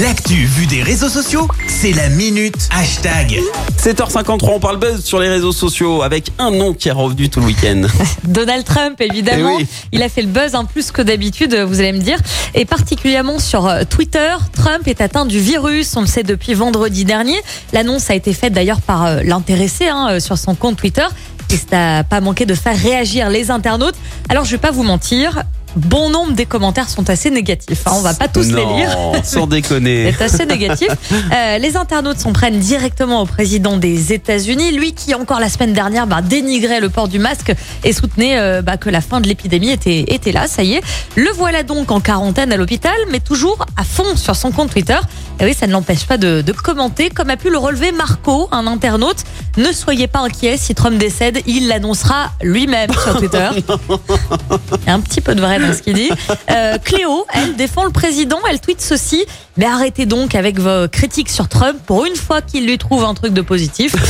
L'actu vue des réseaux sociaux, c'est la minute hashtag. 7h53, on parle buzz sur les réseaux sociaux avec un nom qui est revenu tout le week-end. Donald Trump, évidemment. Eh oui. Il a fait le buzz en plus que d'habitude, vous allez me dire. Et particulièrement sur euh, Twitter, Trump est atteint du virus. On le sait depuis vendredi dernier. L'annonce a été faite d'ailleurs par euh, l'intéressé hein, euh, sur son compte Twitter. Et ça n'a pas manqué de faire réagir les internautes. Alors, je vais pas vous mentir. Bon nombre des commentaires sont assez négatifs. hein. On va pas tous les lire. Sans déconner. C'est assez négatif. Euh, les internautes s'en prennent directement au président des États-Unis, lui qui encore la semaine dernière bah, dénigrait le port du masque et soutenait euh, bah, que la fin de l'épidémie était, était là. Ça y est, le voilà donc en quarantaine à l'hôpital, mais toujours à fond sur son compte Twitter. Et oui, ça ne l'empêche pas de, de commenter, comme a pu le relever Marco, un internaute. Ne soyez pas inquiets, si Trump décède, il l'annoncera lui-même sur Twitter. Il y a un petit peu de vrai dans ce qu'il dit. Euh, Cléo, elle défend le président. Elle tweet ceci. Mais arrêtez donc avec vos critiques sur Trump pour une fois qu'il lui trouve un truc de positif.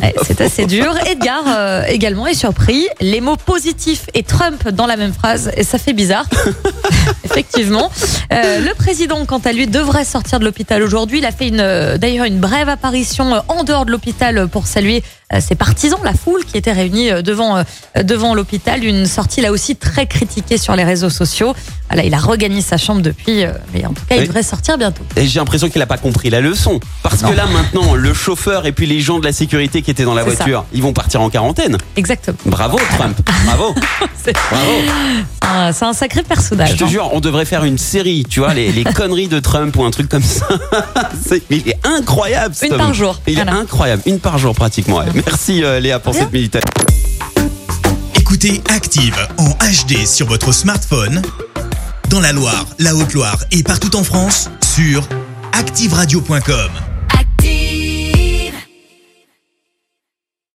Ouais, C'est assez dur. Edgar euh, également est surpris. Les mots positif et Trump dans la même phrase, et ça fait bizarre. Effectivement. Euh, le président, quant à lui, devrait sortir de l'hôpital aujourd'hui. Il a fait d'ailleurs une brève apparition en dehors de l'hôpital pour saluer ses partisans, la foule qui était réunie euh, devant, euh, devant l'hôpital. Une sortie là aussi très critiquée sur les réseaux sociaux. Voilà, il a regagné sa chambre depuis, euh, mais en tout cas, il devrait sortir bientôt. Et j'ai l'impression qu'il a pas compris la leçon. Parce que là, maintenant, le chauffeur et puis les gens de la sécurité qui étaient dans la ça. voiture, ils vont partir en quarantaine. Exactement. Bravo, Trump. Bravo. C'est Bravo. un, c'est un sacré personnage. Je te hein. jure, on devrait faire une série, tu vois, les, les conneries de Trump ou un truc comme ça. Mais il est incroyable. Une homme. par jour, Il est incroyable. Une par jour, pratiquement. ouais. Merci, euh, Léa, pour cette minute. Écoutez Active en HD sur votre smartphone, dans la Loire, la Haute-Loire et partout en France, sur activeradio.com.